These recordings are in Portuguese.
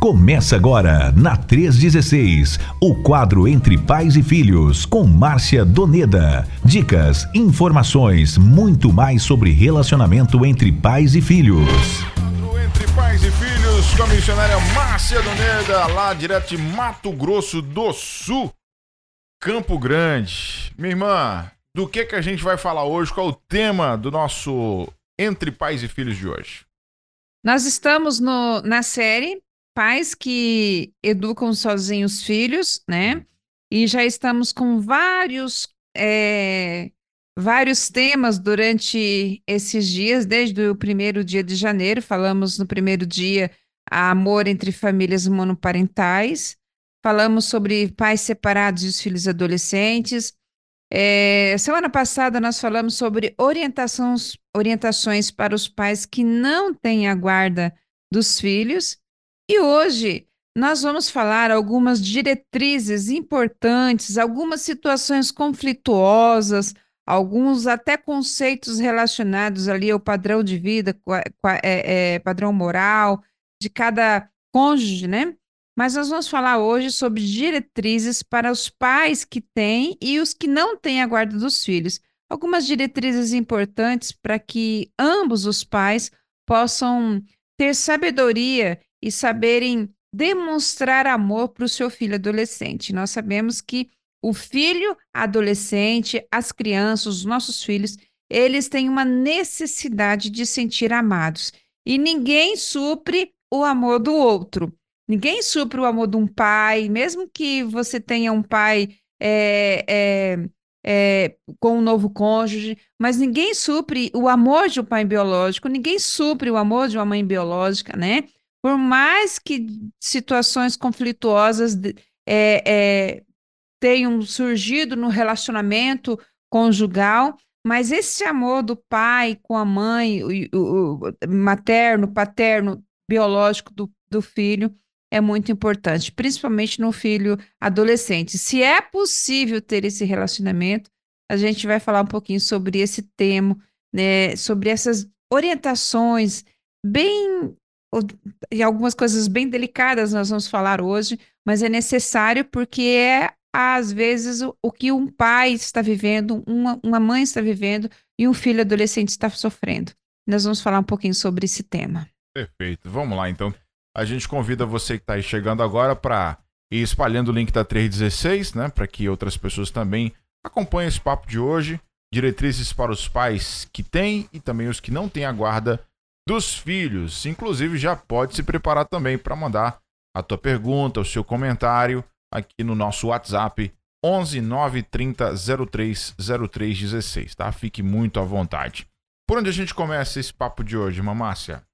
Começa agora, na 316, o quadro Entre Pais e Filhos, com Márcia Doneda. Dicas, informações, muito mais sobre relacionamento entre pais e filhos. Entre Pais e Filhos, com a missionária Márcia Doneda, lá direto de Mato Grosso do Sul, Campo Grande. Minha irmã, do que, que a gente vai falar hoje? Qual é o tema do nosso Entre Pais e Filhos de hoje? Nós estamos no, na série pais que educam sozinhos filhos, né? E já estamos com vários, é, vários temas durante esses dias, desde o primeiro dia de janeiro. Falamos no primeiro dia amor entre famílias monoparentais. Falamos sobre pais separados e os filhos adolescentes. É, semana passada nós falamos sobre orientações, orientações para os pais que não têm a guarda dos filhos. E hoje nós vamos falar algumas diretrizes importantes, algumas situações conflituosas, alguns até conceitos relacionados ali ao padrão de vida, é, é, padrão moral de cada cônjuge, né? Mas nós vamos falar hoje sobre diretrizes para os pais que têm e os que não têm a guarda dos filhos. Algumas diretrizes importantes para que ambos os pais possam ter sabedoria e saberem demonstrar amor para o seu filho adolescente. Nós sabemos que o filho adolescente, as crianças, os nossos filhos, eles têm uma necessidade de sentir amados. E ninguém supre o amor do outro. Ninguém supre o amor de um pai, mesmo que você tenha um pai é, é, é, com um novo cônjuge, mas ninguém supre o amor de um pai biológico, ninguém supre o amor de uma mãe biológica, né? Por mais que situações conflituosas é, é, tenham surgido no relacionamento conjugal, mas esse amor do pai com a mãe, o, o, materno, paterno, biológico do, do filho, é muito importante, principalmente no filho adolescente. Se é possível ter esse relacionamento, a gente vai falar um pouquinho sobre esse tema, né, sobre essas orientações bem e algumas coisas bem delicadas nós vamos falar hoje, mas é necessário porque é às vezes o, o que um pai está vivendo, uma, uma mãe está vivendo e um filho adolescente está sofrendo. Nós vamos falar um pouquinho sobre esse tema. Perfeito. Vamos lá então. A gente convida você que está aí chegando agora para ir espalhando o link da 316, né, para que outras pessoas também acompanhem esse papo de hoje. Diretrizes para os pais que têm e também os que não têm a guarda dos filhos. Inclusive, já pode se preparar também para mandar a tua pergunta, o seu comentário aqui no nosso WhatsApp 11 930 03 03 16, tá? Fique muito à vontade. Por onde a gente começa esse papo de hoje, Mamácia?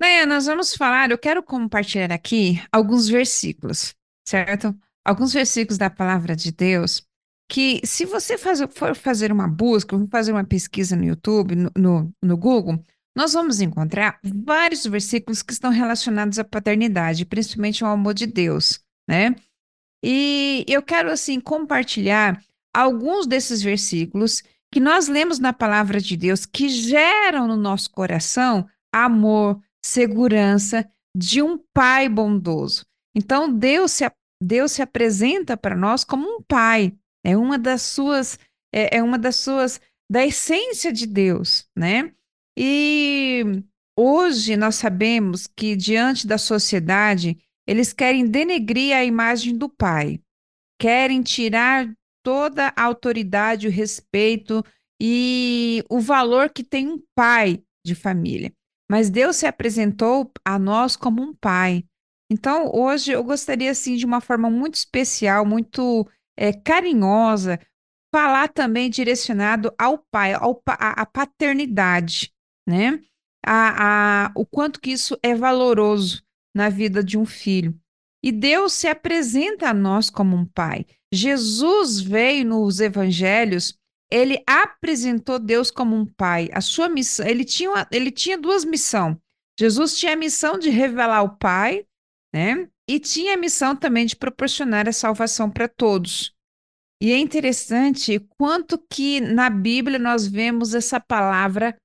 Né, nós vamos falar, eu quero compartilhar aqui alguns versículos, certo? Alguns versículos da palavra de Deus que, se você faz, for fazer uma busca, for fazer uma pesquisa no YouTube, no, no, no Google, nós vamos encontrar vários versículos que estão relacionados à paternidade, principalmente ao amor de Deus, né? E eu quero, assim, compartilhar alguns desses versículos que nós lemos na palavra de Deus que geram no nosso coração amor, segurança de um pai bondoso. Então, Deus se, Deus se apresenta para nós como um pai, é uma das suas, é, é uma das suas, da essência de Deus, né? E hoje nós sabemos que, diante da sociedade, eles querem denegrir a imagem do pai, querem tirar toda a autoridade, o respeito e o valor que tem um pai de família. Mas Deus se apresentou a nós como um pai. Então, hoje eu gostaria, assim, de uma forma muito especial, muito é, carinhosa, falar também direcionado ao pai, ao, à paternidade né? A, a, o quanto que isso é valoroso na vida de um filho. E Deus se apresenta a nós como um pai. Jesus veio nos evangelhos, ele apresentou Deus como um pai. A sua missão, ele tinha, uma, ele tinha duas missões. Jesus tinha a missão de revelar o Pai, né? E tinha a missão também de proporcionar a salvação para todos. E é interessante quanto que na Bíblia nós vemos essa palavra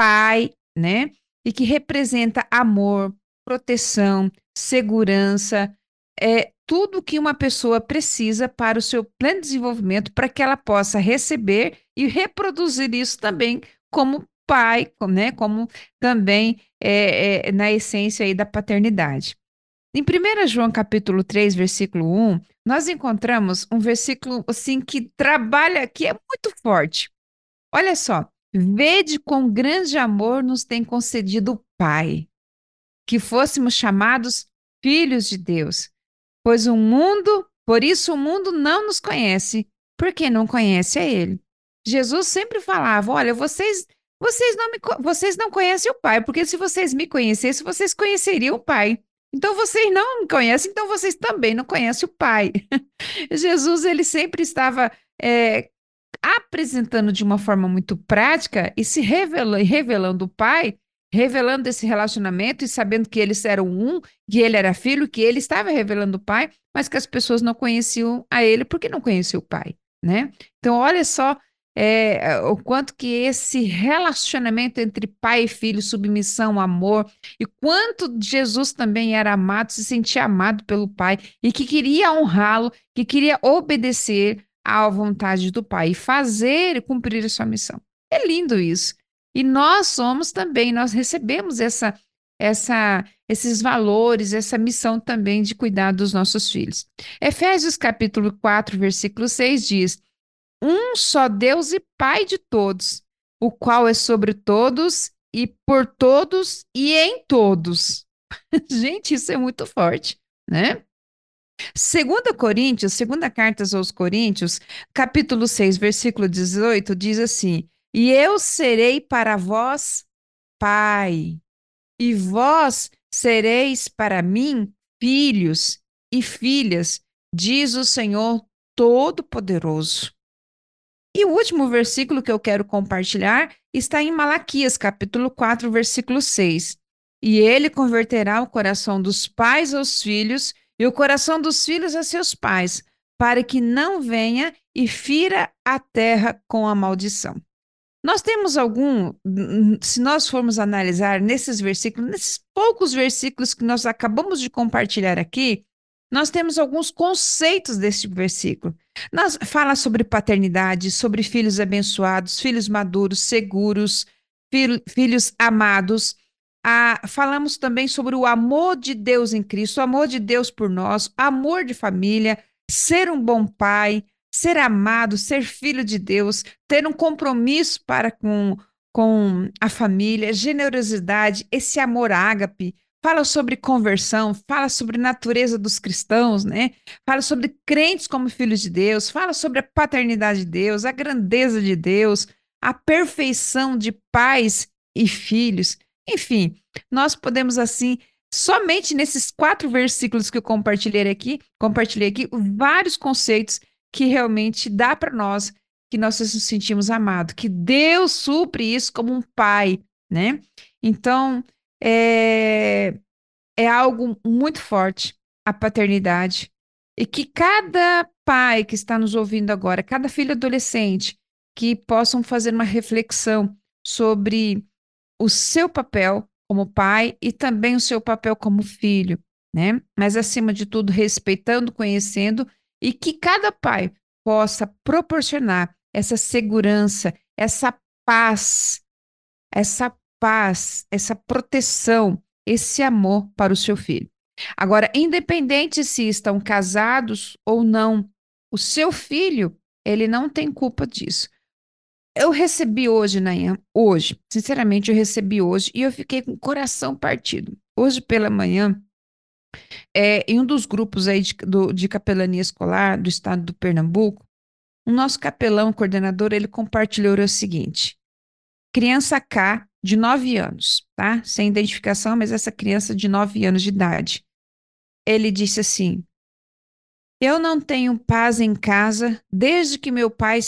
pai, né? E que representa amor, proteção, segurança, é tudo que uma pessoa precisa para o seu pleno desenvolvimento, para que ela possa receber e reproduzir isso também como pai, né? Como também é, é, na essência aí da paternidade. Em 1 João capítulo 3, versículo 1, nós encontramos um versículo assim que trabalha, que é muito forte. Olha só, vede quão grande amor nos tem concedido o Pai, que fôssemos chamados filhos de Deus. Pois o mundo, por isso o mundo não nos conhece, porque não conhece a ele. Jesus sempre falava: "Olha, vocês vocês não me vocês não conhecem o Pai, porque se vocês me conhecessem, vocês conheceriam o Pai. Então vocês não me conhecem, então vocês também não conhecem o Pai." Jesus ele sempre estava é, apresentando de uma forma muito prática e se revelando, revelando o Pai revelando esse relacionamento e sabendo que eles eram um, que ele era filho, que ele estava revelando o pai, mas que as pessoas não conheciam a ele porque não conheciam o pai, né? Então, olha só é, o quanto que esse relacionamento entre pai e filho, submissão, amor, e quanto Jesus também era amado, se sentia amado pelo pai e que queria honrá-lo, que queria obedecer à vontade do pai e fazer e cumprir a sua missão. É lindo isso. E nós somos também, nós recebemos essa, essa, esses valores, essa missão também de cuidar dos nossos filhos. Efésios capítulo 4, versículo 6 diz: Um só Deus e Pai de todos, o qual é sobre todos e por todos e em todos. Gente, isso é muito forte, né? Segunda Coríntios, segunda carta aos Coríntios, capítulo 6, versículo 18, diz assim: e eu serei para vós pai, e vós sereis para mim filhos e filhas, diz o Senhor Todo-Poderoso. E o último versículo que eu quero compartilhar está em Malaquias, capítulo 4, versículo 6. E ele converterá o coração dos pais aos filhos e o coração dos filhos a seus pais, para que não venha e fira a terra com a maldição. Nós temos algum, se nós formos analisar nesses versículos, nesses poucos versículos que nós acabamos de compartilhar aqui, nós temos alguns conceitos desse versículo. Nós fala sobre paternidade, sobre filhos abençoados, filhos maduros, seguros, fil, filhos amados. Falamos também sobre o amor de Deus em Cristo, o amor de Deus por nós, amor de família, ser um bom pai, ser amado, ser filho de Deus, ter um compromisso para com, com a família, generosidade, esse amor ágape, fala sobre conversão, fala sobre natureza dos cristãos, né? Fala sobre crentes como filhos de Deus, fala sobre a paternidade de Deus, a grandeza de Deus, a perfeição de pais e filhos. Enfim, nós podemos assim somente nesses quatro versículos que eu compartilhei aqui, compartilhei aqui vários conceitos que realmente dá para nós que nós nos sentimos amados, que Deus supre isso como um pai, né? Então, é, é algo muito forte a paternidade e que cada pai que está nos ouvindo agora, cada filho adolescente, que possam fazer uma reflexão sobre o seu papel como pai e também o seu papel como filho, né? Mas acima de tudo, respeitando, conhecendo e que cada pai possa proporcionar essa segurança, essa paz, essa paz, essa proteção, esse amor para o seu filho. Agora, independente se estão casados ou não, o seu filho, ele não tem culpa disso. Eu recebi hoje, Nayan, hoje, sinceramente, eu recebi hoje e eu fiquei com o coração partido. Hoje pela manhã, é, em um dos grupos aí de, do, de capelania escolar do estado do Pernambuco, o nosso capelão coordenador ele compartilhou o seguinte: criança K de 9 anos, tá? Sem identificação, mas essa criança de 9 anos de idade. Ele disse assim: Eu não tenho paz em casa desde que meu pai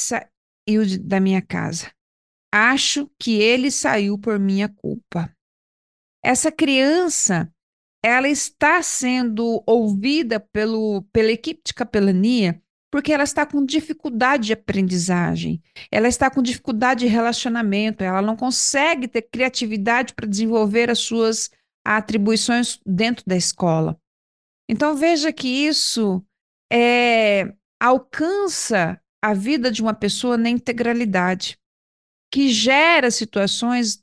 saiu de, da minha casa. Acho que ele saiu por minha culpa. Essa criança, ela está sendo ouvida pelo, pela equipe de capelania porque ela está com dificuldade de aprendizagem, ela está com dificuldade de relacionamento, ela não consegue ter criatividade para desenvolver as suas atribuições dentro da escola. Então veja que isso é, alcança a vida de uma pessoa na integralidade, que gera situações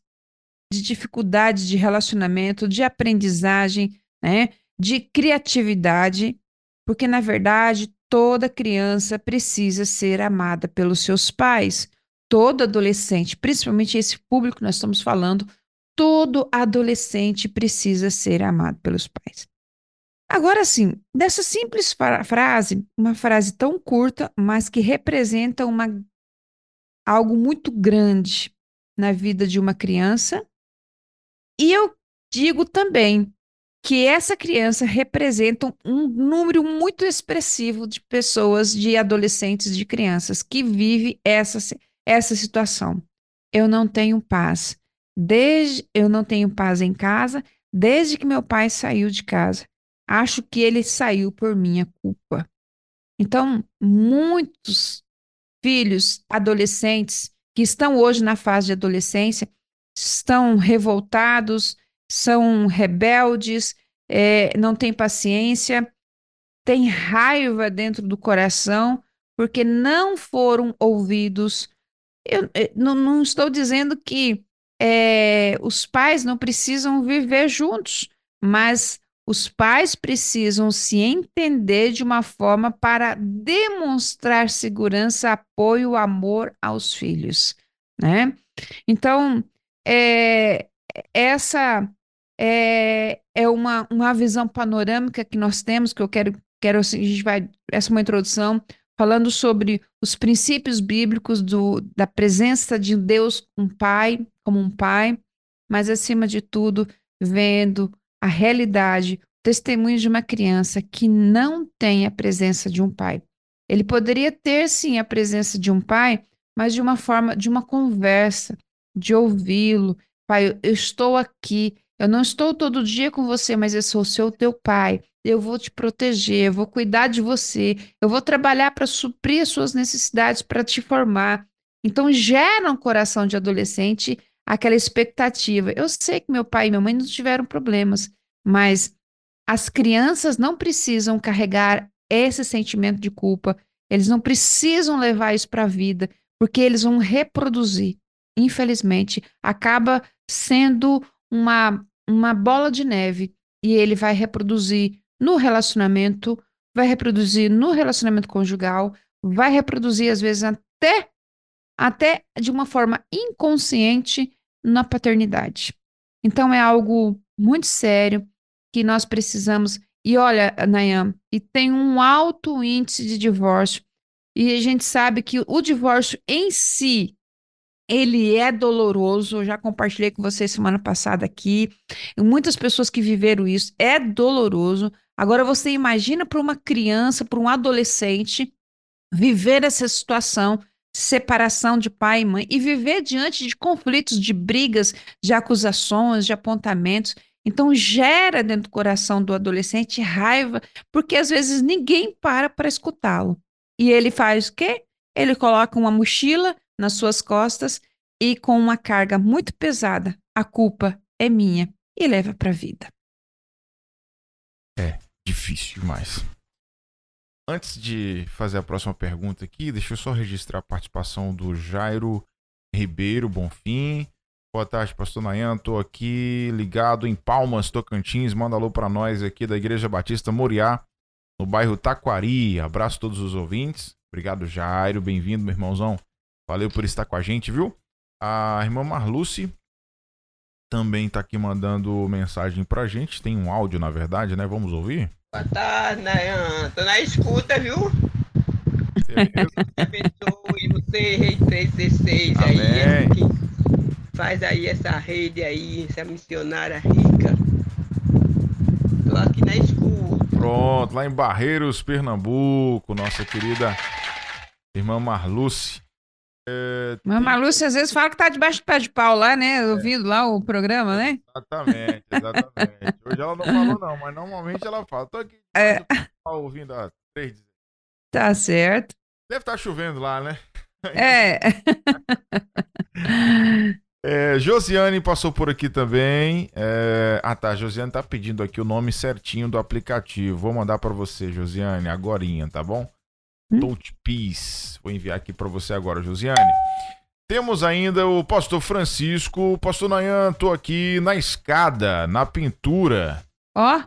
de dificuldade de relacionamento, de aprendizagem, né, de criatividade, porque na verdade toda criança precisa ser amada pelos seus pais. Todo adolescente, principalmente esse público que nós estamos falando, todo adolescente precisa ser amado pelos pais. Agora sim, dessa simples frase, uma frase tão curta, mas que representa uma, algo muito grande na vida de uma criança, e eu digo também que essa criança representa um número muito expressivo de pessoas, de adolescentes, de crianças que vive essa, essa situação. Eu não tenho paz. Desde eu não tenho paz em casa desde que meu pai saiu de casa. Acho que ele saiu por minha culpa. Então, muitos filhos, adolescentes que estão hoje na fase de adolescência, estão revoltados, são rebeldes, é, não têm paciência, têm raiva dentro do coração, porque não foram ouvidos. Eu, eu eh, não, não, estou dizendo que é, os pais não precisam viver juntos, mas os pais precisam se entender de uma forma para demonstrar segurança, apoio, amor aos filhos, né? Então, é, essa é, é uma, uma visão panorâmica que nós temos, que eu quero, quero assim, a gente vai, essa é uma introdução, falando sobre os princípios bíblicos do, da presença de Deus, um pai, como um pai, mas acima de tudo, vendo a realidade, o testemunho de uma criança que não tem a presença de um pai. Ele poderia ter sim a presença de um pai, mas de uma forma, de uma conversa, de ouvi-lo. Pai, eu estou aqui, eu não estou todo dia com você, mas eu sou seu teu pai. Eu vou te proteger, eu vou cuidar de você, eu vou trabalhar para suprir as suas necessidades, para te formar. Então, gera um coração de adolescente aquela expectativa. Eu sei que meu pai e minha mãe não tiveram problemas, mas as crianças não precisam carregar esse sentimento de culpa, eles não precisam levar isso para a vida, porque eles vão reproduzir. Infelizmente, acaba sendo uma, uma bola de neve e ele vai reproduzir no relacionamento, vai reproduzir no relacionamento conjugal, vai reproduzir às vezes até até de uma forma inconsciente na paternidade. Então é algo muito sério que nós precisamos. E olha, Nayan, e tem um alto índice de divórcio. E a gente sabe que o divórcio em si, ele é doloroso. Eu já compartilhei com vocês semana passada aqui. Muitas pessoas que viveram isso, é doloroso. Agora você imagina para uma criança, para um adolescente, viver essa situação separação de pai e mãe e viver diante de conflitos, de brigas, de acusações, de apontamentos. Então gera dentro do coração do adolescente raiva, porque às vezes ninguém para para escutá-lo. E ele faz o quê? Ele coloca uma mochila nas suas costas e com uma carga muito pesada, a culpa é minha, e leva para a vida. É difícil demais. Antes de fazer a próxima pergunta aqui, deixa eu só registrar a participação do Jairo Ribeiro Bonfim. Boa tarde, pastor Nayan. Tô aqui ligado em Palmas, Tocantins. Manda alô para nós aqui da Igreja Batista Moriá, no bairro Taquari. Abraço a todos os ouvintes. Obrigado, Jairo. Bem-vindo, meu irmãozão. Valeu por estar com a gente, viu? A irmã Marluce também tá aqui mandando mensagem pra gente. Tem um áudio, na verdade, né? Vamos ouvir? Boa tarde, Nayan. Tô na escuta, viu? abençoe você, Rei 316 aí, que faz aí essa rede aí, essa missionária rica. Tô aqui na escuta. Pronto, lá em Barreiros, Pernambuco, nossa querida irmã Marluce. É, Mama Lúcia às vezes fala que tá debaixo do pé de pau lá, né? É. Ouvindo lá o programa, né? Exatamente, exatamente. Hoje ela não falou, não, mas normalmente ela fala. Tô aqui é. ouvindo a 3 Tá certo. Deve estar tá chovendo lá, né? É. É, Josiane passou por aqui também. É... Ah, tá. Josiane tá pedindo aqui o nome certinho do aplicativo. Vou mandar para você, Josiane, agorinha, tá bom? Hum? Touch Peace. Vou enviar aqui para você agora, Josiane. Temos ainda o pastor Francisco. Pastor Nayan, tô aqui na escada, na pintura. Ó. Oh.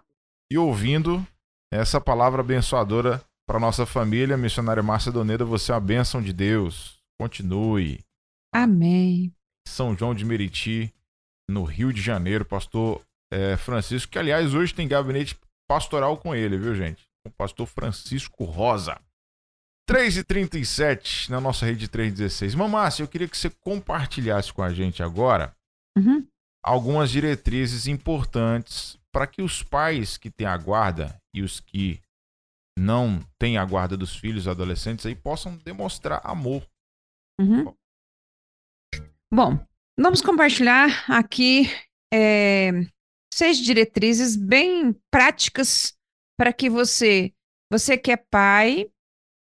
E ouvindo essa palavra abençoadora para nossa família. Missionária Márcia Doneda, você é uma bênção de Deus. Continue. Amém. São João de Meriti, no Rio de Janeiro, pastor é, Francisco, que aliás hoje tem gabinete pastoral com ele, viu gente? O pastor Francisco Rosa. 3h37 na nossa rede 316. Mamácia, eu queria que você compartilhasse com a gente agora uhum. algumas diretrizes importantes para que os pais que têm a guarda e os que não têm a guarda dos filhos adolescentes aí possam demonstrar amor. Uhum. Bom, vamos compartilhar aqui é, seis diretrizes bem práticas para que você, você que é pai,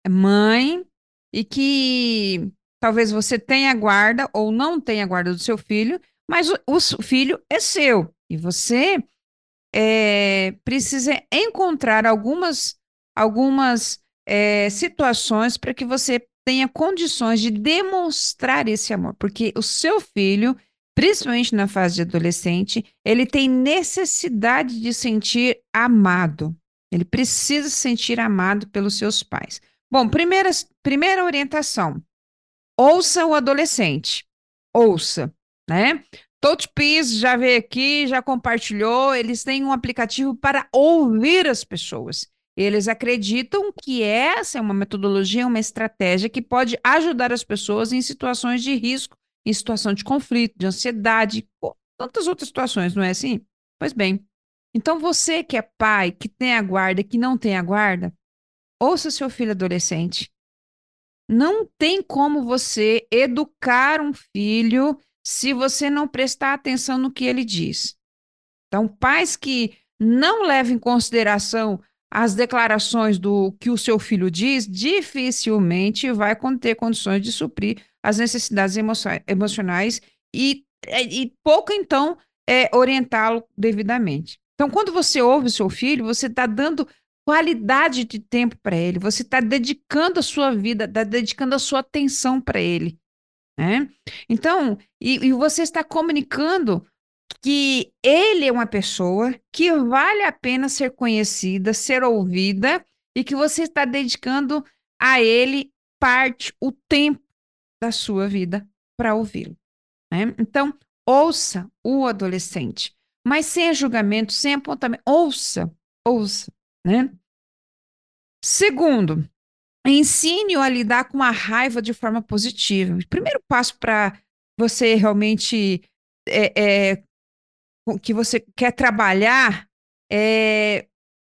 mãe e que talvez você tenha guarda ou não tenha guarda do seu filho, mas o, o filho é seu e você é, precisa encontrar algumas algumas é, situações para que você tenha condições de demonstrar esse amor, porque o seu filho, principalmente na fase de adolescente, ele tem necessidade de sentir amado. Ele precisa se sentir amado pelos seus pais. Bom, primeira, primeira orientação: ouça o adolescente. Ouça, né? Touchpiece já veio aqui, já compartilhou. Eles têm um aplicativo para ouvir as pessoas. Eles acreditam que essa é uma metodologia, uma estratégia que pode ajudar as pessoas em situações de risco, em situação de conflito, de ansiedade, tantas outras situações, não é assim? Pois bem. Então, você que é pai, que tem a guarda, que não tem a guarda, ouça seu filho adolescente. Não tem como você educar um filho se você não prestar atenção no que ele diz. Então, pais que não levam em consideração as declarações do que o seu filho diz, dificilmente vai ter condições de suprir as necessidades emo emocionais e, e pouco, então, é, orientá-lo devidamente. Então, quando você ouve o seu filho, você está dando qualidade de tempo para ele, você está dedicando a sua vida, está dedicando a sua atenção para ele. Né? Então, e, e você está comunicando que ele é uma pessoa que vale a pena ser conhecida, ser ouvida e que você está dedicando a ele parte, o tempo da sua vida para ouvi-lo. Né? Então, ouça o adolescente, mas sem julgamento, sem apontamento. Ouça, ouça. Né? Segundo, ensine-o a lidar com a raiva de forma positiva. O primeiro passo para você realmente é, é, que você quer trabalhar, é,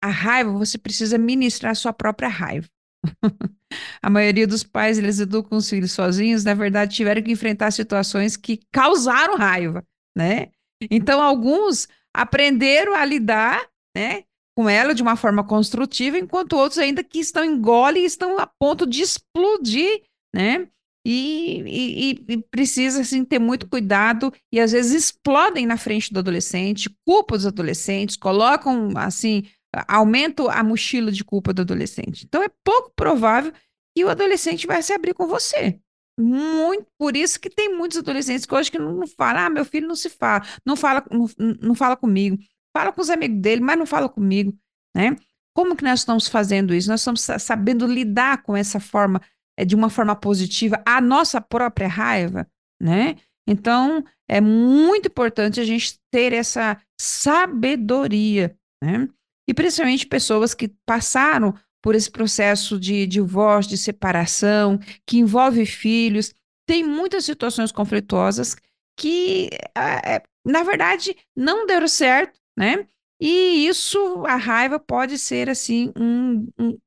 a raiva, você precisa ministrar sua própria raiva. a maioria dos pais, eles educam os filhos sozinhos, na verdade, tiveram que enfrentar situações que causaram raiva, né? Então, alguns aprenderam a lidar, né, com ela de uma forma construtiva, enquanto outros ainda que estão engole e estão a ponto de explodir, né? E, e, e, precisa assim, ter muito cuidado e às vezes explodem na frente do adolescente, culpam os adolescentes, colocam assim, aumentam a mochila de culpa do adolescente. Então é pouco provável que o adolescente vai se abrir com você. Muito, por isso que tem muitos adolescentes que hoje que não, não falam, ah, meu filho não se fala, não fala, não, não fala comigo, fala com os amigos dele, mas não fala comigo, né? Como que nós estamos fazendo isso? Nós estamos sabendo lidar com essa forma é, de uma forma positiva a nossa própria raiva, né? Então, é muito importante a gente ter essa sabedoria, né? E principalmente pessoas que passaram por esse processo de divórcio, de separação, que envolve filhos, tem muitas situações conflituosas que, é, na verdade, não deram certo, né? E isso, a raiva pode ser assim um, um,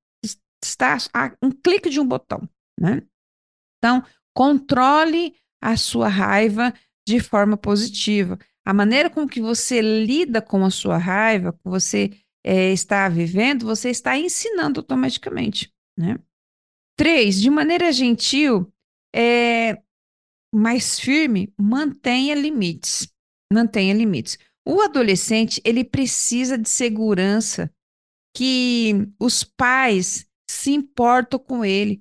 está, um clique de um botão, né? Então, controle a sua raiva de forma positiva. A maneira com que você lida com a sua raiva, que você é, está vivendo, você está ensinando automaticamente, né? Três, de maneira gentil, é, mais firme, mantenha limites. Mantenha limites. O adolescente, ele precisa de segurança, que os pais se importam com ele.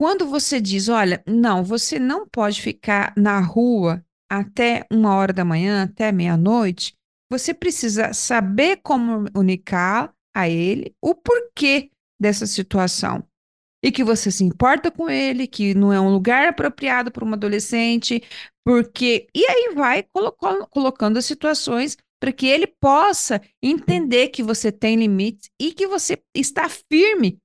Quando você diz, olha, não, você não pode ficar na rua até uma hora da manhã, até meia-noite, você precisa saber comunicar a ele o porquê dessa situação. E que você se importa com ele, que não é um lugar apropriado para um adolescente, porque. E aí vai colocando, colocando as situações para que ele possa entender que você tem limites e que você está firme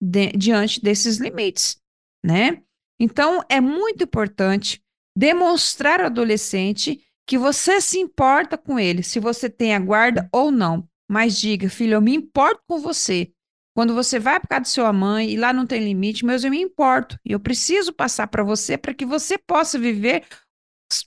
de, diante desses limites, né? Então, é muito importante demonstrar ao adolescente que você se importa com ele, se você tem a guarda ou não. Mas diga, filho, eu me importo com você. Quando você vai para casa de sua mãe e lá não tem limite, mas eu me importo. Eu preciso passar para você para que você possa viver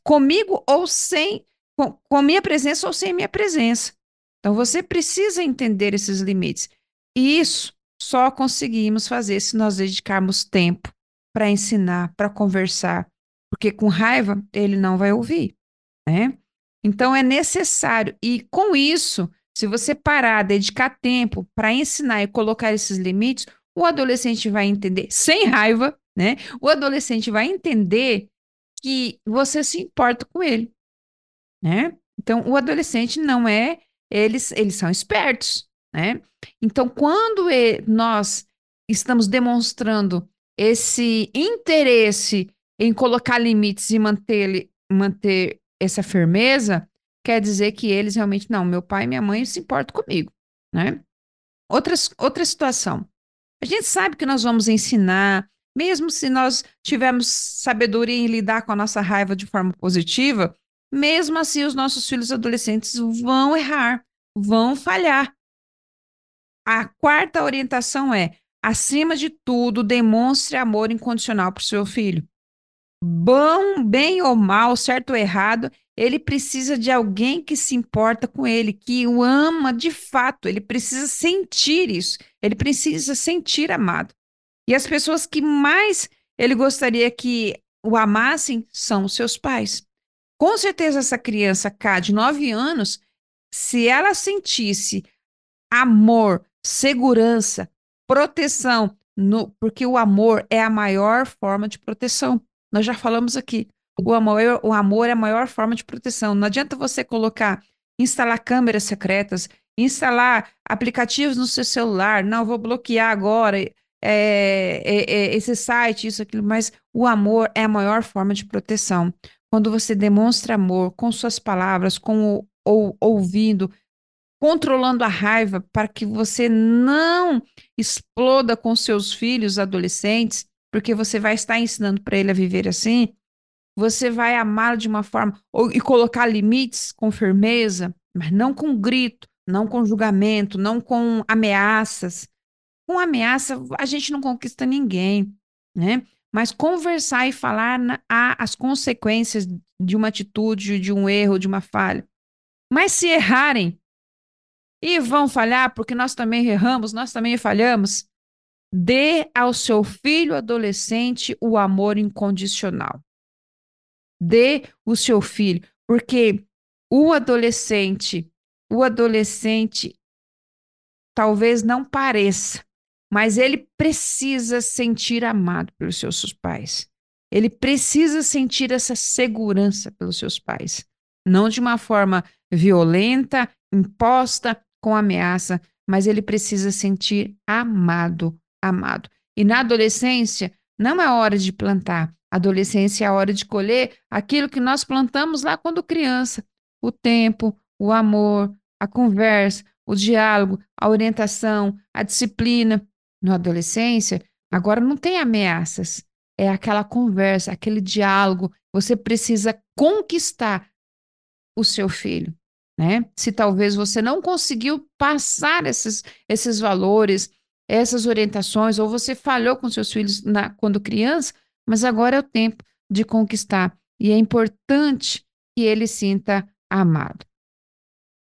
comigo ou sem, com, com minha presença ou sem minha presença. Então você precisa entender esses limites. E isso só conseguimos fazer se nós dedicarmos tempo para ensinar, para conversar, porque com raiva ele não vai ouvir, né? Então é necessário e com isso, se você parar, dedicar tempo para ensinar e colocar esses limites, o adolescente vai entender sem raiva, né? O adolescente vai entender que você se importa com ele, né? Então, o adolescente não é, eles, eles são espertos, né? Então, quando nós estamos demonstrando esse interesse em colocar limites e manter, manter essa firmeza, quer dizer que eles realmente, não, meu pai e minha mãe se importam comigo, né? Outras, outra situação. A gente sabe que nós vamos ensinar, mesmo se nós tivermos sabedoria em lidar com a nossa raiva de forma positiva, mesmo assim os nossos filhos adolescentes vão errar, vão falhar. A quarta orientação é: acima de tudo, demonstre amor incondicional para o seu filho. Bom, bem ou mal, certo ou errado, ele precisa de alguém que se importa com ele, que o ama de fato. Ele precisa sentir isso. Ele precisa sentir amado. E as pessoas que mais ele gostaria que o amassem são os seus pais. Com certeza, essa criança cá de nove anos, se ela sentisse amor, segurança, proteção, no, porque o amor é a maior forma de proteção. Nós já falamos aqui. O amor, o amor é a maior forma de proteção. Não adianta você colocar, instalar câmeras secretas, instalar aplicativos no seu celular. Não, vou bloquear agora é, é, é, esse site, isso, aquilo, mas o amor é a maior forma de proteção. Quando você demonstra amor com suas palavras, com o, ou, ouvindo, controlando a raiva para que você não exploda com seus filhos adolescentes, porque você vai estar ensinando para ele a viver assim, você vai amá-lo de uma forma ou, e colocar limites com firmeza, mas não com grito, não com julgamento, não com ameaças, com ameaça, a gente não conquista ninguém, né? Mas conversar e falar na, a, as consequências de uma atitude, de um erro, de uma falha. Mas se errarem e vão falhar, porque nós também erramos, nós também falhamos, dê ao seu filho adolescente o amor incondicional. Dê o seu filho, porque o adolescente, o adolescente talvez não pareça, mas ele precisa sentir amado pelos seus pais. Ele precisa sentir essa segurança pelos seus pais. Não de uma forma violenta, imposta, com ameaça, mas ele precisa sentir amado, amado. E na adolescência, não é hora de plantar. Adolescência é a hora de colher aquilo que nós plantamos lá quando criança: o tempo, o amor, a conversa, o diálogo, a orientação, a disciplina na adolescência, agora não tem ameaças. É aquela conversa, aquele diálogo. Você precisa conquistar o seu filho, né? Se talvez você não conseguiu passar esses, esses valores, essas orientações, ou você falhou com seus filhos na, quando criança, mas agora é o tempo de conquistar. E é importante que ele sinta amado.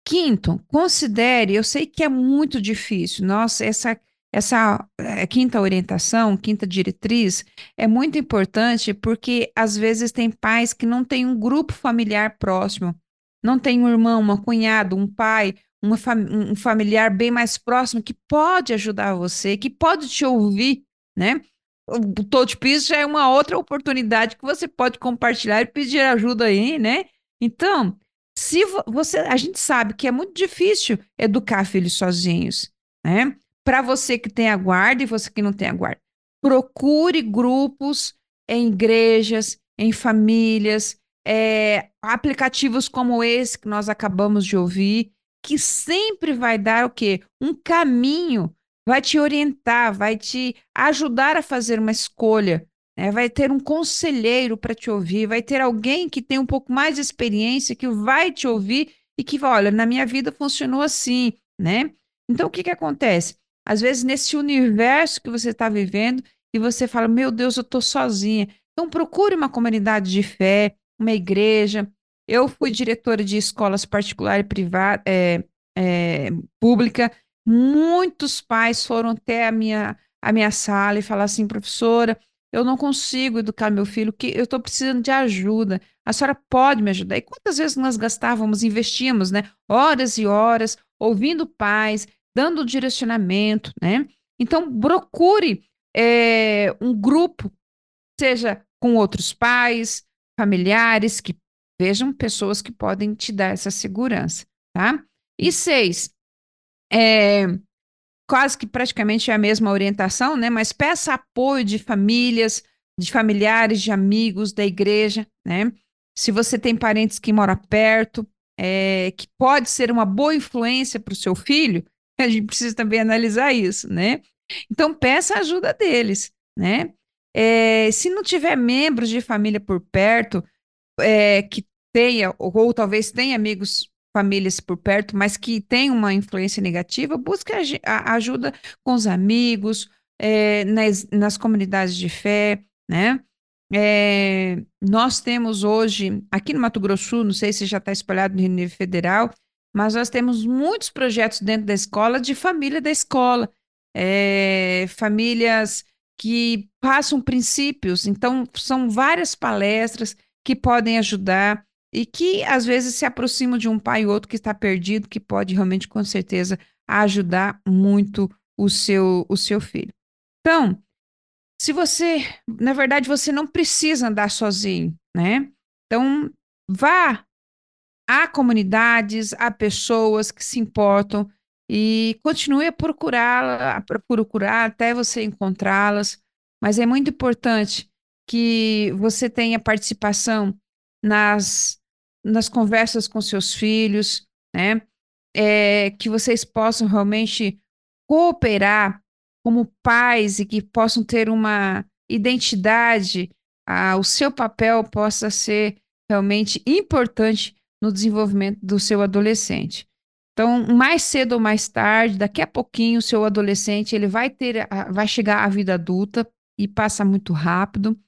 Quinto, considere, eu sei que é muito difícil, nossa, essa essa é, quinta orientação, quinta diretriz, é muito importante porque às vezes tem pais que não têm um grupo familiar próximo, não tem um irmão, uma cunhada, um pai, fam um familiar bem mais próximo que pode ajudar você, que pode te ouvir, né? O Touch Piece já é uma outra oportunidade que você pode compartilhar e pedir ajuda aí, né? Então, se você, a gente sabe que é muito difícil educar filhos sozinhos, né? Para você que tem a guarda e você que não tem a guarda, procure grupos em igrejas, em famílias, é, aplicativos como esse que nós acabamos de ouvir, que sempre vai dar o quê? Um caminho, vai te orientar, vai te ajudar a fazer uma escolha, né? vai ter um conselheiro para te ouvir, vai ter alguém que tem um pouco mais de experiência, que vai te ouvir e que, olha, na minha vida funcionou assim, né? Então, o que, que acontece? Às vezes, nesse universo que você está vivendo, e você fala, meu Deus, eu estou sozinha. Então, procure uma comunidade de fé, uma igreja. Eu fui diretora de escolas particular e privada, é, é, pública. Muitos pais foram até a minha, a minha sala e falaram assim, professora, eu não consigo educar meu filho, que eu estou precisando de ajuda. A senhora pode me ajudar? E quantas vezes nós gastávamos, investíamos, né? Horas e horas, ouvindo pais, dando direcionamento, né? Então, procure é, um grupo, seja com outros pais, familiares, que vejam pessoas que podem te dar essa segurança, tá? E seis, é, quase que praticamente é a mesma orientação, né? Mas peça apoio de famílias, de familiares, de amigos, da igreja, né? Se você tem parentes que moram perto, é, que pode ser uma boa influência para o seu filho, a gente precisa também analisar isso, né? Então peça a ajuda deles, né? É, se não tiver membros de família por perto, é, que tenha, ou, ou, talvez tenha amigos, famílias por perto, mas que tem uma influência negativa, busque a, a ajuda com os amigos, é, nas, nas comunidades de fé, né? É, nós temos hoje, aqui no Mato Grosso, não sei se já está espalhado no nível federal, mas nós temos muitos projetos dentro da escola de família da escola. É, famílias que passam princípios. Então, são várias palestras que podem ajudar e que às vezes se aproximam de um pai ou outro que está perdido, que pode realmente, com certeza, ajudar muito o seu, o seu filho. Então, se você, na verdade, você não precisa andar sozinho, né? Então, vá a comunidades, a pessoas que se importam e continue a procurá-la, a procurar até você encontrá-las. Mas é muito importante que você tenha participação nas, nas conversas com seus filhos, né? É, que vocês possam realmente cooperar como pais e que possam ter uma identidade, ah, o seu papel possa ser realmente importante no desenvolvimento do seu adolescente. Então, mais cedo ou mais tarde, daqui a pouquinho, o seu adolescente ele vai ter, vai chegar à vida adulta e passa muito rápido.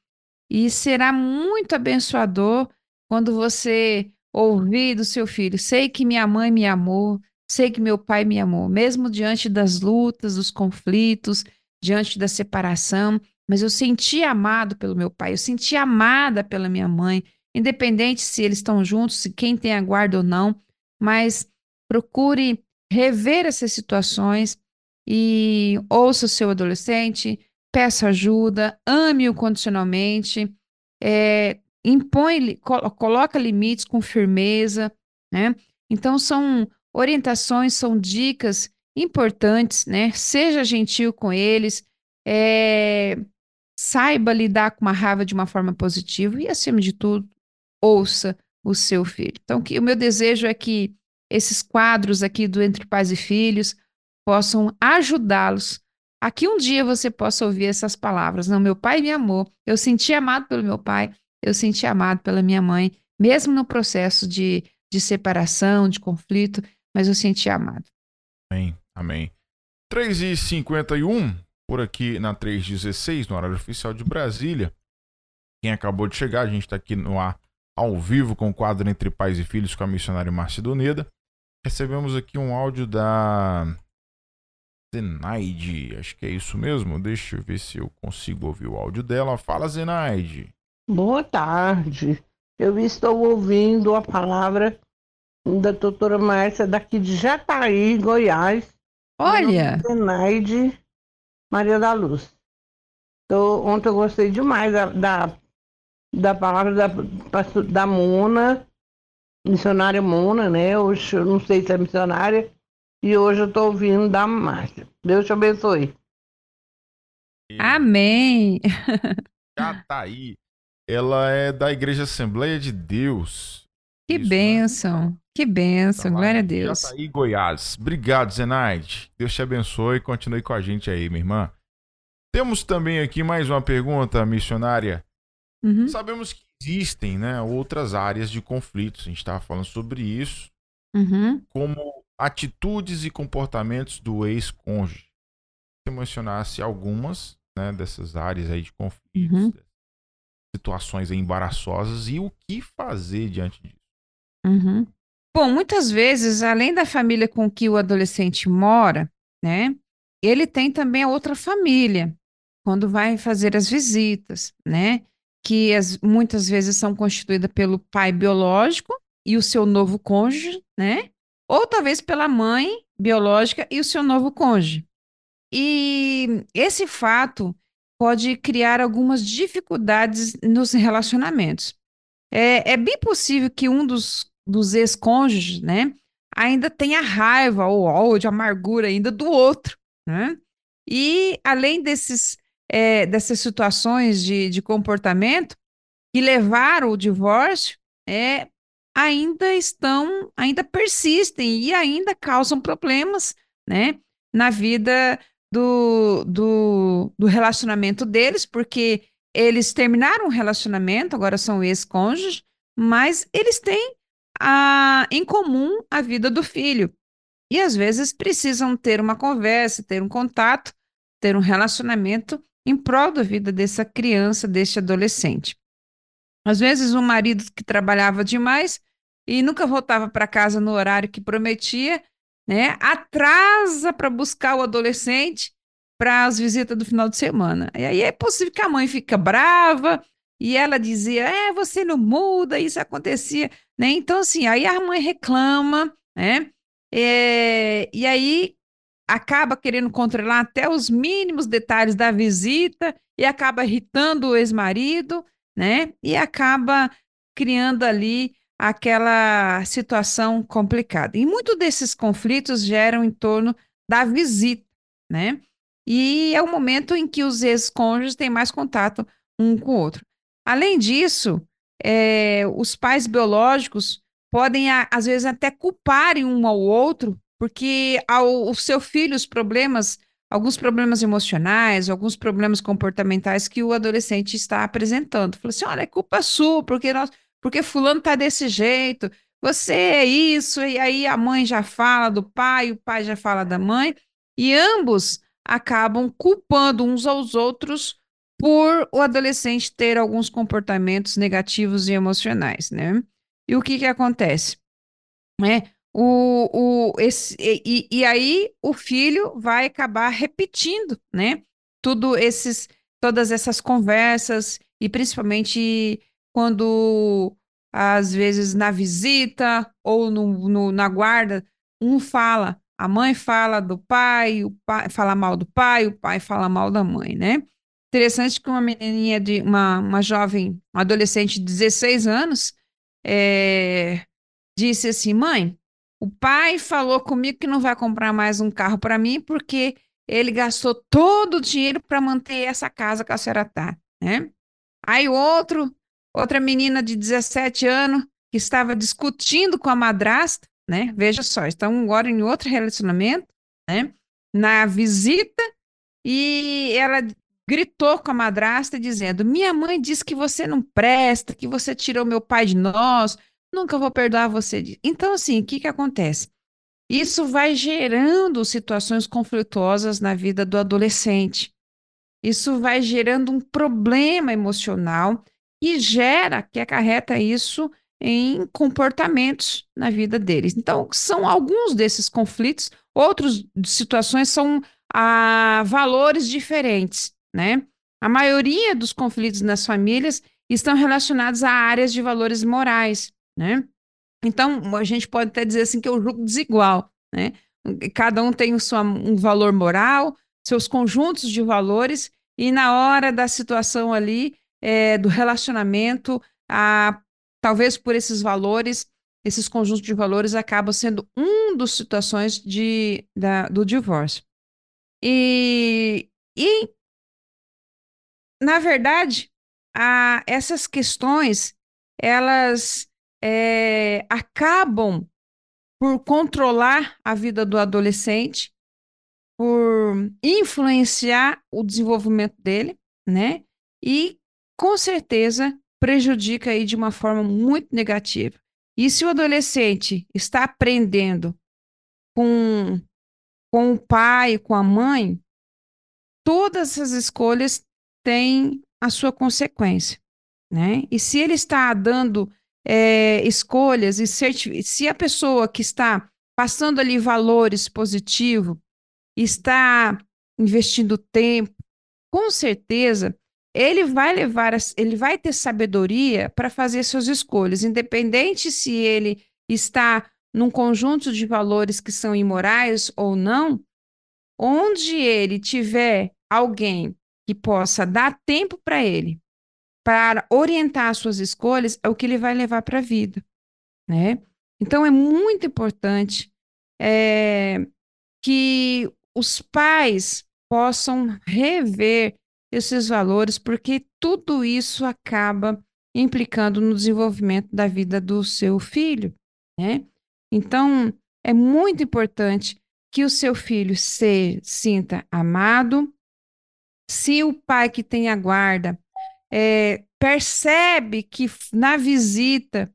E será muito abençoador quando você ouvir do seu filho: sei que minha mãe me amou, sei que meu pai me amou, mesmo diante das lutas, dos conflitos, diante da separação, mas eu senti amado pelo meu pai, eu senti amada pela minha mãe, independente se eles estão juntos, se quem tem a guarda ou não, mas procure rever essas situações e ouça o seu adolescente, peça ajuda, ame-o condicionalmente, é, impõe, coloca limites com firmeza, né? Então são orientações, são dicas importantes, né? Seja gentil com eles, é, saiba lidar com uma raiva de uma forma positiva e, acima de tudo, ouça o seu filho. Então, que, o meu desejo é que esses quadros aqui do Entre Pais e Filhos possam ajudá-los a que um dia você possa ouvir essas palavras. Não, meu pai me amou, eu senti amado pelo meu pai, eu senti amado pela minha mãe, mesmo no processo de, de separação, de conflito, mas eu senti amado. Amém, amém. 3h51, por aqui na 316, no horário oficial de Brasília. Quem acabou de chegar, a gente está aqui no ar ao vivo com o quadro Entre Pais e Filhos com a missionária Márcia Doneda recebemos aqui um áudio da Zenaide. Acho que é isso mesmo. Deixa eu ver se eu consigo ouvir o áudio dela. Fala, Zenaide. Boa tarde. Eu estou ouvindo a palavra da doutora Márcia daqui de Jataí, Goiás. Olha! Zenaide Maria da Luz. Então, ontem eu gostei demais da, da, da palavra da, da Mona, missionária Mona, né? Hoje eu não sei se é missionária, e hoje eu estou ouvindo da Márcia. Deus te abençoe. Amém. Jataí. Ela é da Igreja Assembleia de Deus. Que Isso, bênção. Né? Que bênção. Tá Glória a Deus. Jataí, Goiás. Obrigado, Zenaide. Deus te abençoe e continue com a gente aí, minha irmã. Temos também aqui mais uma pergunta, missionária. Uhum. Sabemos que existem né, outras áreas de conflitos. A gente estava falando sobre isso. Uhum. Como atitudes e comportamentos do ex-cônjuge. Se mencionasse algumas né, dessas áreas aí de conflitos, uhum. Situações embaraçosas e o que fazer diante disso. Uhum. Bom, muitas vezes, além da família com que o adolescente mora, né, ele tem também a outra família, quando vai fazer as visitas, né, que as, muitas vezes são constituídas pelo pai biológico e o seu novo cônjuge, né, ou talvez pela mãe biológica e o seu novo cônjuge. E esse fato pode criar algumas dificuldades nos relacionamentos. É, é bem possível que um dos, dos ex-cônjuges, né, ainda tenha raiva ou ódio, amargura ainda do outro, né? E além desses, é, dessas situações de, de comportamento que levaram ao divórcio, é, ainda estão, ainda persistem e ainda causam problemas, né, na vida do, do, do relacionamento deles, porque eles terminaram o relacionamento, agora são ex-cônjuges, mas eles têm a, em comum a vida do filho. E às vezes precisam ter uma conversa, ter um contato, ter um relacionamento em prol da vida dessa criança, deste adolescente. Às vezes, o marido que trabalhava demais e nunca voltava para casa no horário que prometia, né? Atrasa para buscar o adolescente para as visitas do final de semana. E aí é possível que a mãe fica brava e ela dizia: "É, você não muda, isso acontecia", né? Então assim, aí a mãe reclama, né? É, e aí acaba querendo controlar até os mínimos detalhes da visita e acaba irritando o ex-marido, né? E acaba criando ali aquela situação complicada. E muitos desses conflitos geram em torno da visita, né? E é o momento em que os ex-cônjuges têm mais contato um com o outro. Além disso, é, os pais biológicos podem, às vezes, até culparem um ao outro, porque ao, o seu filho, os problemas alguns problemas emocionais, alguns problemas comportamentais que o adolescente está apresentando. Falou assim: olha, é culpa sua, porque nós, porque fulano tá desse jeito, você é isso, e aí a mãe já fala do pai, o pai já fala da mãe, e ambos acabam culpando uns aos outros por o adolescente ter alguns comportamentos negativos e emocionais, né? E o que que acontece? É, o, o, esse, e, e aí o filho vai acabar repetindo, né? Tudo esses, todas essas conversas e principalmente quando às vezes na visita ou no, no, na guarda um fala, a mãe fala do pai, o pai fala mal do pai, o pai fala mal da mãe, né? Interessante que uma menininha de uma, uma jovem, uma adolescente de 16 anos, é, disse assim: mãe, o pai falou comigo que não vai comprar mais um carro para mim porque ele gastou todo o dinheiro para manter essa casa que a senhora tá, né? Aí o outro, outra menina de 17 anos que estava discutindo com a madrasta, né? Veja só, estão agora em outro relacionamento, né? Na visita e ela gritou com a madrasta dizendo: "Minha mãe disse que você não presta, que você tirou meu pai de nós, nunca vou perdoar você. Então, assim, o que, que acontece? Isso vai gerando situações conflituosas na vida do adolescente. Isso vai gerando um problema emocional e gera, que acarreta isso em comportamentos na vida deles. Então, são alguns desses conflitos, outras situações são a valores diferentes, né? A maioria dos conflitos nas famílias estão relacionados a áreas de valores morais, né? Então, a gente pode até dizer assim que é um jogo desigual, né? Cada um tem seu, um valor moral, seus conjuntos de valores, e na hora da situação ali, é, do relacionamento, a, talvez por esses valores, esses conjuntos de valores acabam sendo um dos situações de, da, do divórcio. E, e, na verdade, a, essas questões, elas é, acabam por controlar a vida do adolescente, por influenciar o desenvolvimento dele, né? E com certeza prejudica aí de uma forma muito negativa. E se o adolescente está aprendendo com, com o pai, com a mãe, todas essas escolhas têm a sua consequência, né? E se ele está dando é, escolhas e se a pessoa que está passando ali valores positivos está investindo tempo, com certeza ele vai levar, ele vai ter sabedoria para fazer suas escolhas, independente se ele está num conjunto de valores que são imorais ou não, onde ele tiver alguém que possa dar tempo para ele, para orientar suas escolhas, é o que ele vai levar para a vida, né? Então é muito importante é, que os pais possam rever esses valores, porque tudo isso acaba implicando no desenvolvimento da vida do seu filho, né? Então, é muito importante que o seu filho se sinta amado. Se o pai que tem a guarda é, percebe que na visita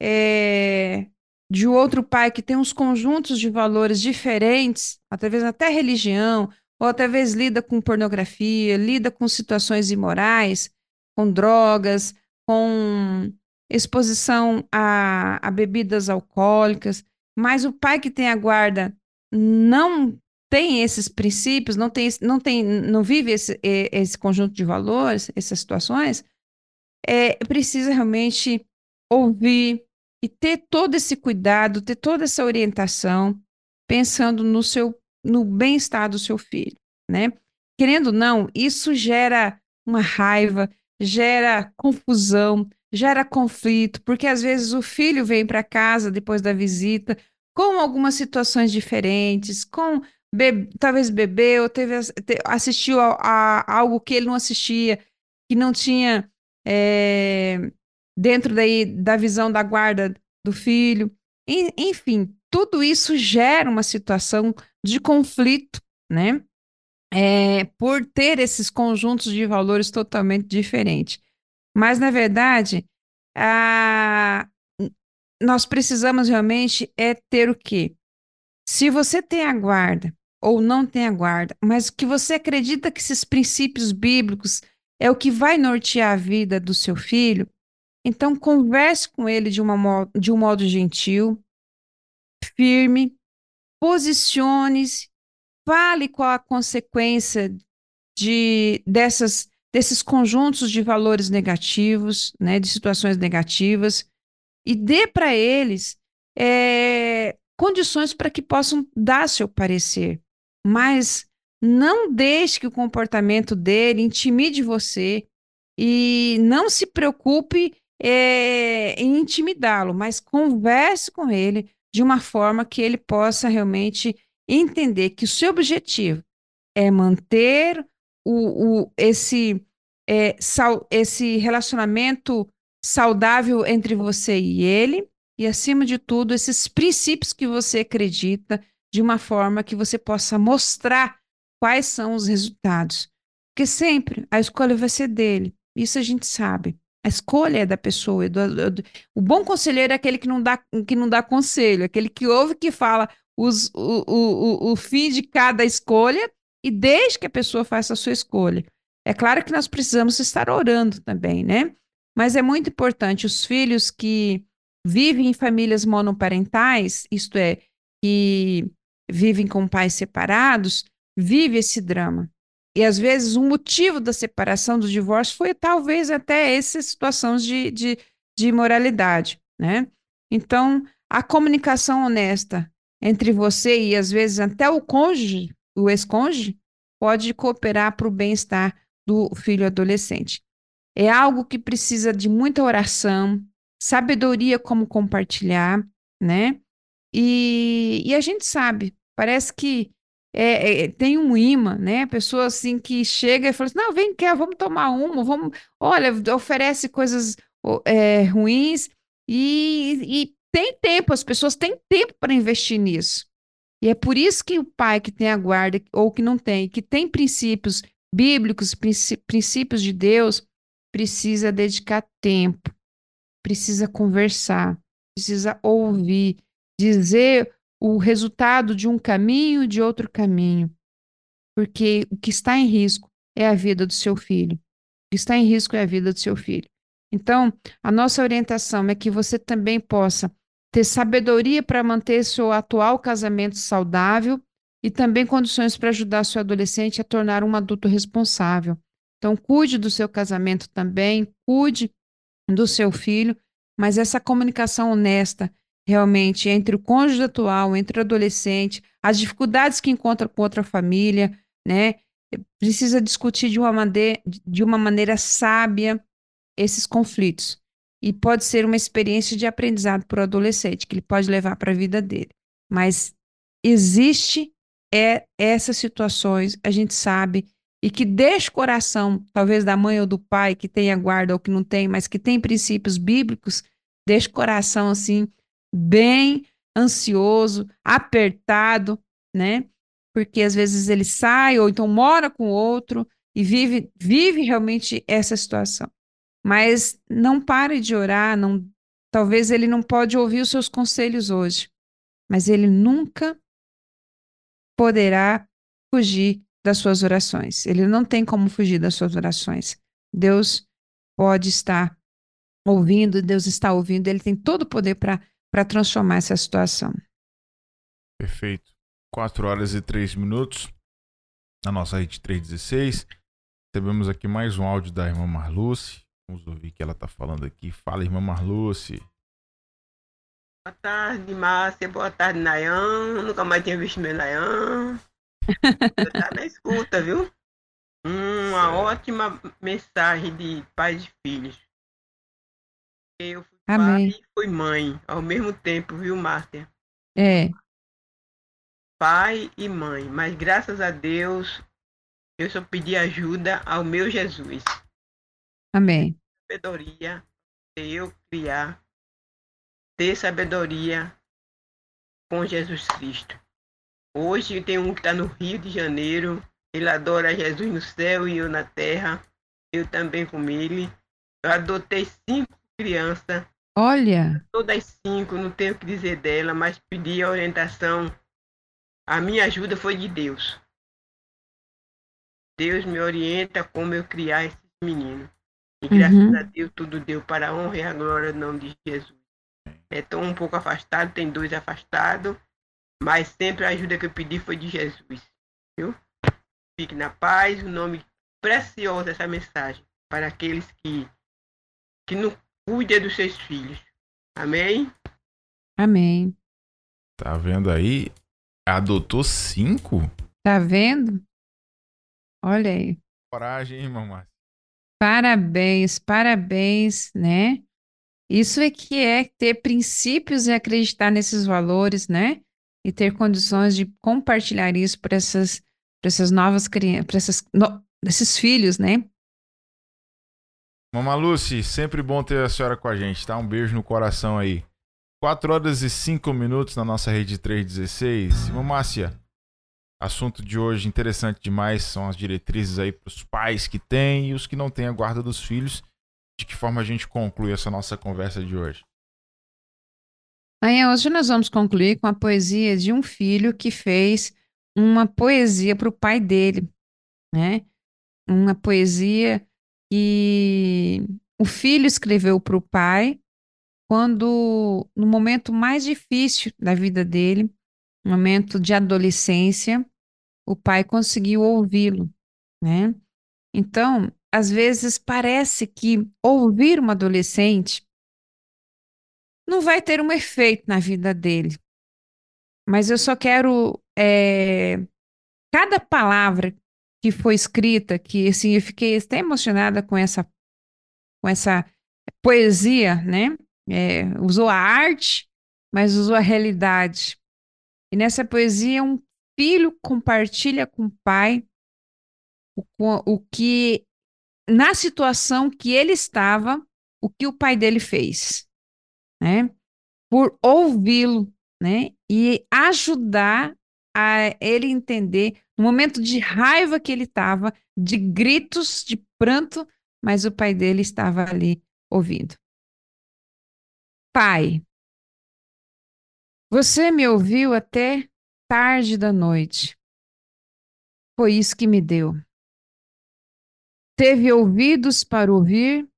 é, de outro pai que tem uns conjuntos de valores diferentes, talvez até religião, ou talvez lida com pornografia, lida com situações imorais, com drogas, com exposição a, a bebidas alcoólicas, mas o pai que tem a guarda não tem esses princípios, não tem, não tem, não vive esse, esse conjunto de valores, essas situações, é, precisa realmente ouvir e ter todo esse cuidado, ter toda essa orientação, pensando no seu no bem-estar do seu filho, né? Querendo ou não, isso gera uma raiva, gera confusão, gera conflito, porque às vezes o filho vem para casa depois da visita com algumas situações diferentes, com be talvez bebeu, teve assistiu a, a, algo que ele não assistia, que não tinha é, dentro daí da visão da guarda do filho. enfim, tudo isso gera uma situação de conflito, né? É, por ter esses conjuntos de valores totalmente diferentes. Mas, na verdade, a... nós precisamos realmente é ter o quê? Se você tem a guarda ou não tem a guarda, mas que você acredita que esses princípios bíblicos é o que vai nortear a vida do seu filho, então converse com ele de, uma, de um modo gentil, firme, posicione-se, fale qual a consequência de, dessas, desses conjuntos de valores negativos, né, de situações negativas, e dê para eles é, condições para que possam dar seu parecer. Mas não deixe que o comportamento dele intimide você e não se preocupe é, em intimidá-lo, mas converse com ele de uma forma que ele possa realmente entender que o seu objetivo é manter o, o esse, é, sal, esse relacionamento saudável entre você e ele, e acima de tudo, esses princípios que você acredita, de uma forma que você possa mostrar quais são os resultados. Porque sempre a escolha vai ser dele, isso a gente sabe. A escolha é da pessoa. Do, do, o bom conselheiro é aquele que não dá, que não dá conselho, aquele que ouve que fala os, o, o, o, fim de cada escolha e deixa que a pessoa faça a sua escolha. É claro que nós precisamos estar orando também, né? Mas é muito importante os filhos que vivem em famílias monoparentais, isto é, que vivem com pais separados, vive esse drama. E às vezes o motivo da separação, do divórcio, foi talvez até essas situações de, de, de imoralidade, né? Então, a comunicação honesta entre você e às vezes até o cônjuge, o ex-cônjuge, pode cooperar para o bem-estar do filho adolescente. É algo que precisa de muita oração, sabedoria como compartilhar, né? E, e a gente sabe, parece que é, é, tem um imã, né? Pessoa assim que chega e fala assim: não, vem cá, vamos tomar uma, vamos. Olha, oferece coisas é, ruins e, e tem tempo, as pessoas têm tempo para investir nisso. E é por isso que o pai que tem a guarda, ou que não tem, que tem princípios bíblicos, princípios de Deus, precisa dedicar tempo, precisa conversar, precisa ouvir, dizer o resultado de um caminho de outro caminho. Porque o que está em risco é a vida do seu filho. O que está em risco é a vida do seu filho. Então, a nossa orientação é que você também possa ter sabedoria para manter seu atual casamento saudável e também condições para ajudar seu adolescente a tornar um adulto responsável. Então, cuide do seu casamento também, cuide do seu filho, mas essa comunicação honesta realmente entre o cônjuge atual, entre o adolescente, as dificuldades que encontra com outra família, né? Precisa discutir de uma, maneira, de uma maneira sábia esses conflitos. E pode ser uma experiência de aprendizado para o adolescente, que ele pode levar para a vida dele. Mas existe é, essas situações, a gente sabe, e que deixa o coração, talvez da mãe ou do pai, que tem a guarda ou que não tem, mas que tem princípios bíblicos, deixa o coração assim, bem ansioso, apertado, né? Porque às vezes ele sai ou então mora com outro e vive, vive realmente essa situação. Mas não pare de orar, não, talvez ele não pode ouvir os seus conselhos hoje, mas ele nunca poderá fugir das suas orações. Ele não tem como fugir das suas orações. Deus pode estar ouvindo, Deus está ouvindo, ele tem todo o poder para para transformar essa situação. Perfeito. 4 horas e 3 minutos na nossa rede 316. Recebemos aqui mais um áudio da irmã Marluce. Vamos ouvir o que ela está falando aqui. Fala, irmã Marluce. Boa tarde, Márcia. Boa tarde, Nayan. Nunca mais tinha visto meu Nayan. tá na escuta, viu? Uma ótima mensagem de pais e filhos. Eu fui Amém. pai e fui mãe ao mesmo tempo, viu, Márcia? É. Pai e mãe, mas graças a Deus eu só pedi ajuda ao meu Jesus. Amém. Sabedoria, eu criar, ter sabedoria com Jesus Cristo. Hoje tem um que está no Rio de Janeiro, ele adora Jesus no céu e eu na terra, eu também com ele. Eu adotei cinco crianças Olha. Todas cinco, não tenho o que dizer dela, mas pedi a orientação. A minha ajuda foi de Deus. Deus me orienta como eu criar esses meninos. E graças uhum. a Deus tudo deu para a honra e a glória do nome de Jesus. Estou um pouco afastado, tem dois afastados, mas sempre a ajuda que eu pedi foi de Jesus. Viu? Fique na paz, o nome precioso dessa mensagem para aqueles que, que não cuide dos seus filhos. Amém? Amém. Tá vendo aí? Adotou cinco? Tá vendo? Olha aí. Coragem, hein, mamãe? Parabéns, parabéns, né? Isso é que é ter princípios e acreditar nesses valores, né? E ter condições de compartilhar isso para essas, essas novas crianças, para essas, no, esses filhos, né? Mama Lucy, sempre bom ter a senhora com a gente, tá? Um beijo no coração aí. 4 horas e 5 minutos na nossa rede 316. Mamácia, assunto de hoje interessante demais são as diretrizes aí para os pais que têm e os que não têm a guarda dos filhos. De que forma a gente conclui essa nossa conversa de hoje? Aí, hoje nós vamos concluir com a poesia de um filho que fez uma poesia para o pai dele, né? Uma poesia e o filho escreveu para o pai quando, no momento mais difícil da vida dele, momento de adolescência, o pai conseguiu ouvi-lo, né? Então, às vezes parece que ouvir um adolescente não vai ter um efeito na vida dele. Mas eu só quero é, cada palavra que foi escrita, que assim, eu fiquei até emocionada com essa, com essa poesia, né? É, usou a arte, mas usou a realidade. E nessa poesia, um filho compartilha com o pai o, o que, na situação que ele estava, o que o pai dele fez, né? Por ouvi-lo, né? E ajudar a ele entender no momento de raiva que ele estava, de gritos, de pranto, mas o pai dele estava ali ouvindo. Pai, você me ouviu até tarde da noite. Foi isso que me deu. Teve ouvidos para ouvir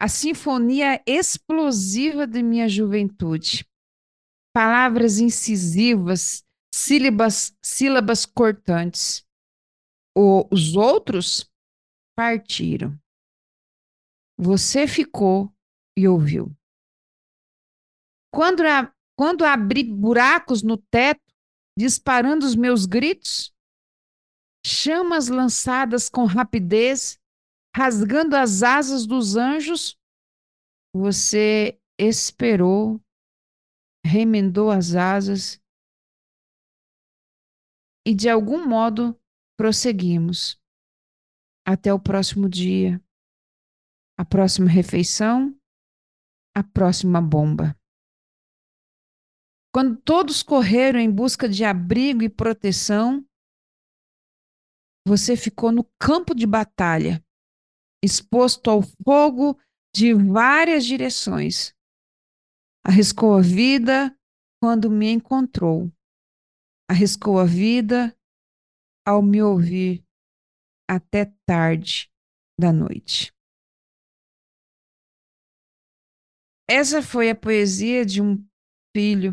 a sinfonia explosiva de minha juventude. Palavras incisivas, sílabas, sílabas cortantes. O, os outros partiram. Você ficou e ouviu. Quando, a, quando abri buracos no teto, disparando os meus gritos, chamas lançadas com rapidez, rasgando as asas dos anjos, você esperou, remendou as asas e de algum modo prosseguimos até o próximo dia, a próxima refeição, a próxima bomba. Quando todos correram em busca de abrigo e proteção, você ficou no campo de batalha, exposto ao fogo de várias direções. Arriscou a vida quando me encontrou. Arriscou a vida ao me ouvir até tarde da noite. Essa foi a poesia de um filho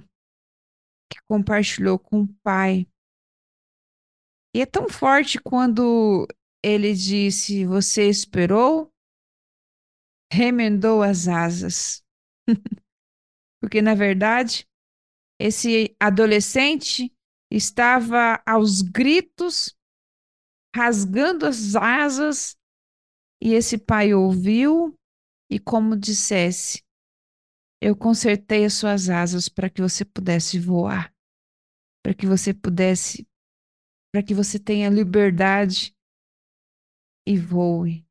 que compartilhou com o pai. E é tão forte quando ele disse: Você esperou, remendou as asas. Porque, na verdade, esse adolescente estava aos gritos rasgando as asas, e esse pai ouviu e, como dissesse, eu consertei as suas asas para que você pudesse voar, para que você pudesse, para que você tenha liberdade e voe,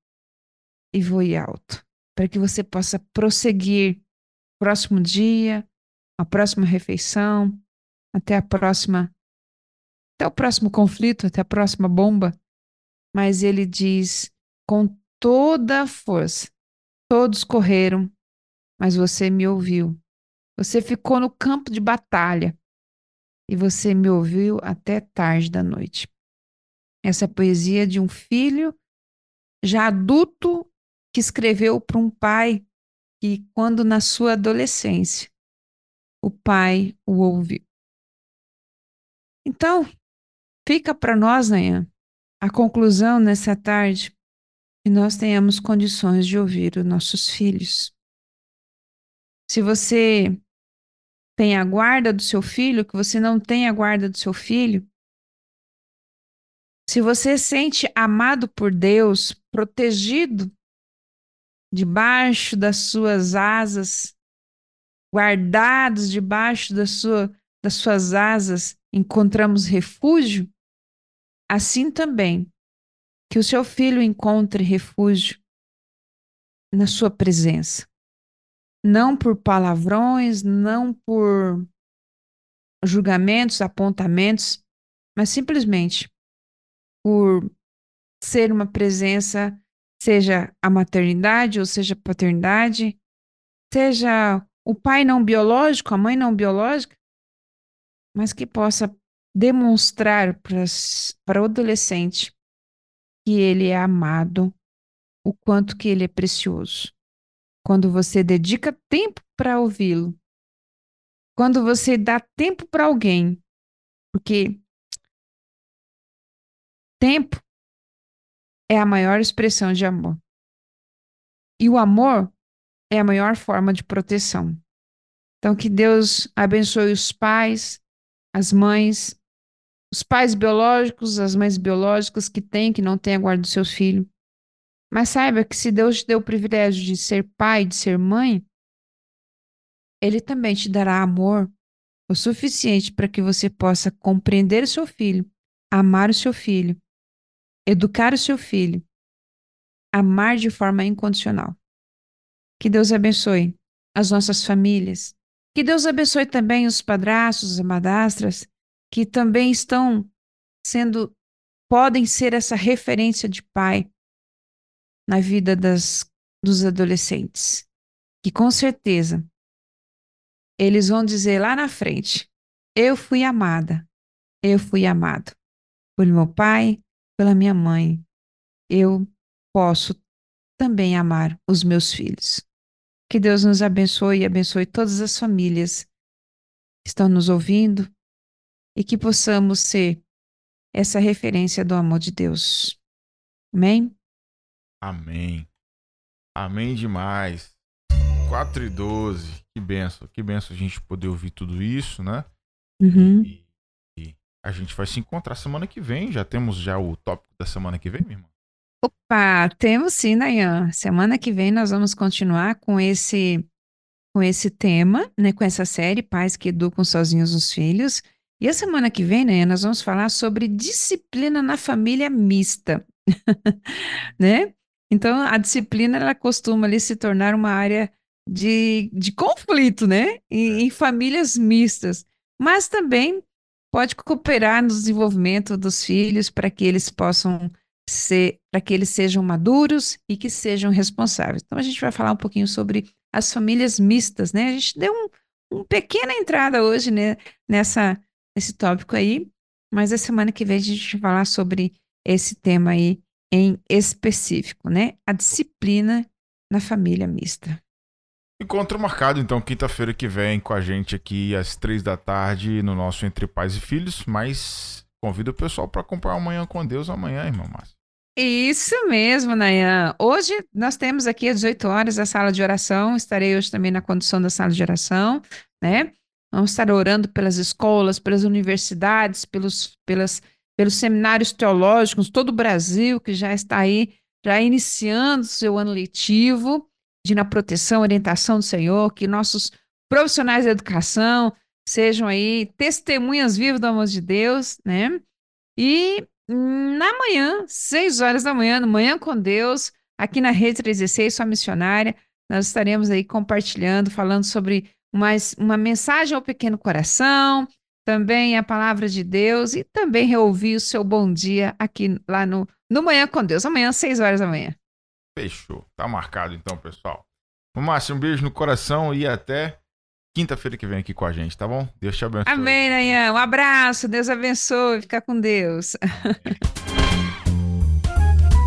e voe alto, para que você possa prosseguir próximo dia, a próxima refeição, até a próxima, até o próximo conflito, até a próxima bomba, mas ele diz com toda a força: todos correram, mas você me ouviu. Você ficou no campo de batalha e você me ouviu até tarde da noite. Essa é poesia de um filho já adulto que escreveu para um pai que, quando na sua adolescência, o pai o ouviu. Então, fica para nós, Nayan, a conclusão nessa tarde que nós tenhamos condições de ouvir os nossos filhos. Se você tem a guarda do seu filho, que você não tem a guarda do seu filho, se você sente amado por Deus, protegido debaixo das suas asas, guardados debaixo da sua, das suas asas, encontramos refúgio, Assim também, que o seu filho encontre refúgio na sua presença. Não por palavrões, não por julgamentos, apontamentos, mas simplesmente por ser uma presença, seja a maternidade ou seja a paternidade, seja o pai não biológico, a mãe não biológica, mas que possa demonstrar para o adolescente que ele é amado, o quanto que ele é precioso. Quando você dedica tempo para ouvi-lo, quando você dá tempo para alguém, porque Tempo é a maior expressão de amor. E o amor é a maior forma de proteção. Então, que Deus abençoe os pais, as mães, os pais biológicos, as mães biológicas que têm, que não têm a guarda do seu filho. Mas saiba que se Deus te deu o privilégio de ser pai, de ser mãe, Ele também te dará amor o suficiente para que você possa compreender o seu filho, amar o seu filho, educar o seu filho, amar de forma incondicional. Que Deus abençoe as nossas famílias. Que Deus abençoe também os padrastos, as madastras, que também estão sendo, podem ser essa referência de pai na vida das, dos adolescentes. Que com certeza eles vão dizer lá na frente: Eu fui amada, eu fui amado pelo meu pai, pela minha mãe. Eu posso também amar os meus filhos. Que Deus nos abençoe e abençoe todas as famílias que estão nos ouvindo e que possamos ser essa referência do amor de Deus. Amém? Amém. Amém demais. 4 e 12. Que benção. Que benção a gente poder ouvir tudo isso, né? Uhum. E, e, a gente vai se encontrar semana que vem. Já temos já o tópico da semana que vem, minha irmã? Opa, temos sim, Nayan. Semana que vem nós vamos continuar com esse com esse tema, né, com essa série Pais que Educam Sozinhos os Filhos. E a semana que vem, né, nós vamos falar sobre disciplina na família mista, né? Então, a disciplina, ela costuma ali se tornar uma área de, de conflito, né? Em, em famílias mistas. Mas também pode cooperar no desenvolvimento dos filhos para que eles possam ser, para que eles sejam maduros e que sejam responsáveis. Então, a gente vai falar um pouquinho sobre as famílias mistas, né? A gente deu um, uma pequena entrada hoje né, nessa, nesse tópico aí, mas a semana que vem a gente vai falar sobre esse tema aí em específico, né? A disciplina na família mista. Encontro marcado, então, quinta-feira que vem com a gente aqui às três da tarde no nosso Entre Pais e Filhos, mas convido o pessoal para acompanhar amanhã com Deus amanhã, irmão Márcio. Isso mesmo, Nayan. Hoje nós temos aqui às 18 horas a sala de oração. Estarei hoje também na condução da sala de oração, né? Vamos estar orando pelas escolas, pelas universidades, pelos, pelas, pelos seminários teológicos, todo o Brasil que já está aí, já iniciando seu ano letivo, de na proteção, orientação do Senhor, que nossos profissionais da educação sejam aí testemunhas vivas do amor de Deus, né? E na manhã, 6 horas da manhã, no Manhã com Deus, aqui na Rede 316, sua missionária, nós estaremos aí compartilhando, falando sobre mais uma mensagem ao pequeno coração, também a palavra de Deus e também reouvir o seu bom dia aqui lá no, no Manhã com Deus, amanhã, 6 horas da manhã. Fechou. Tá marcado então, pessoal. Márcio, um beijo no coração e até quinta-feira que vem aqui com a gente, tá bom? Deus te abençoe. Amém, Nayan. Um abraço, Deus abençoe, fica com Deus.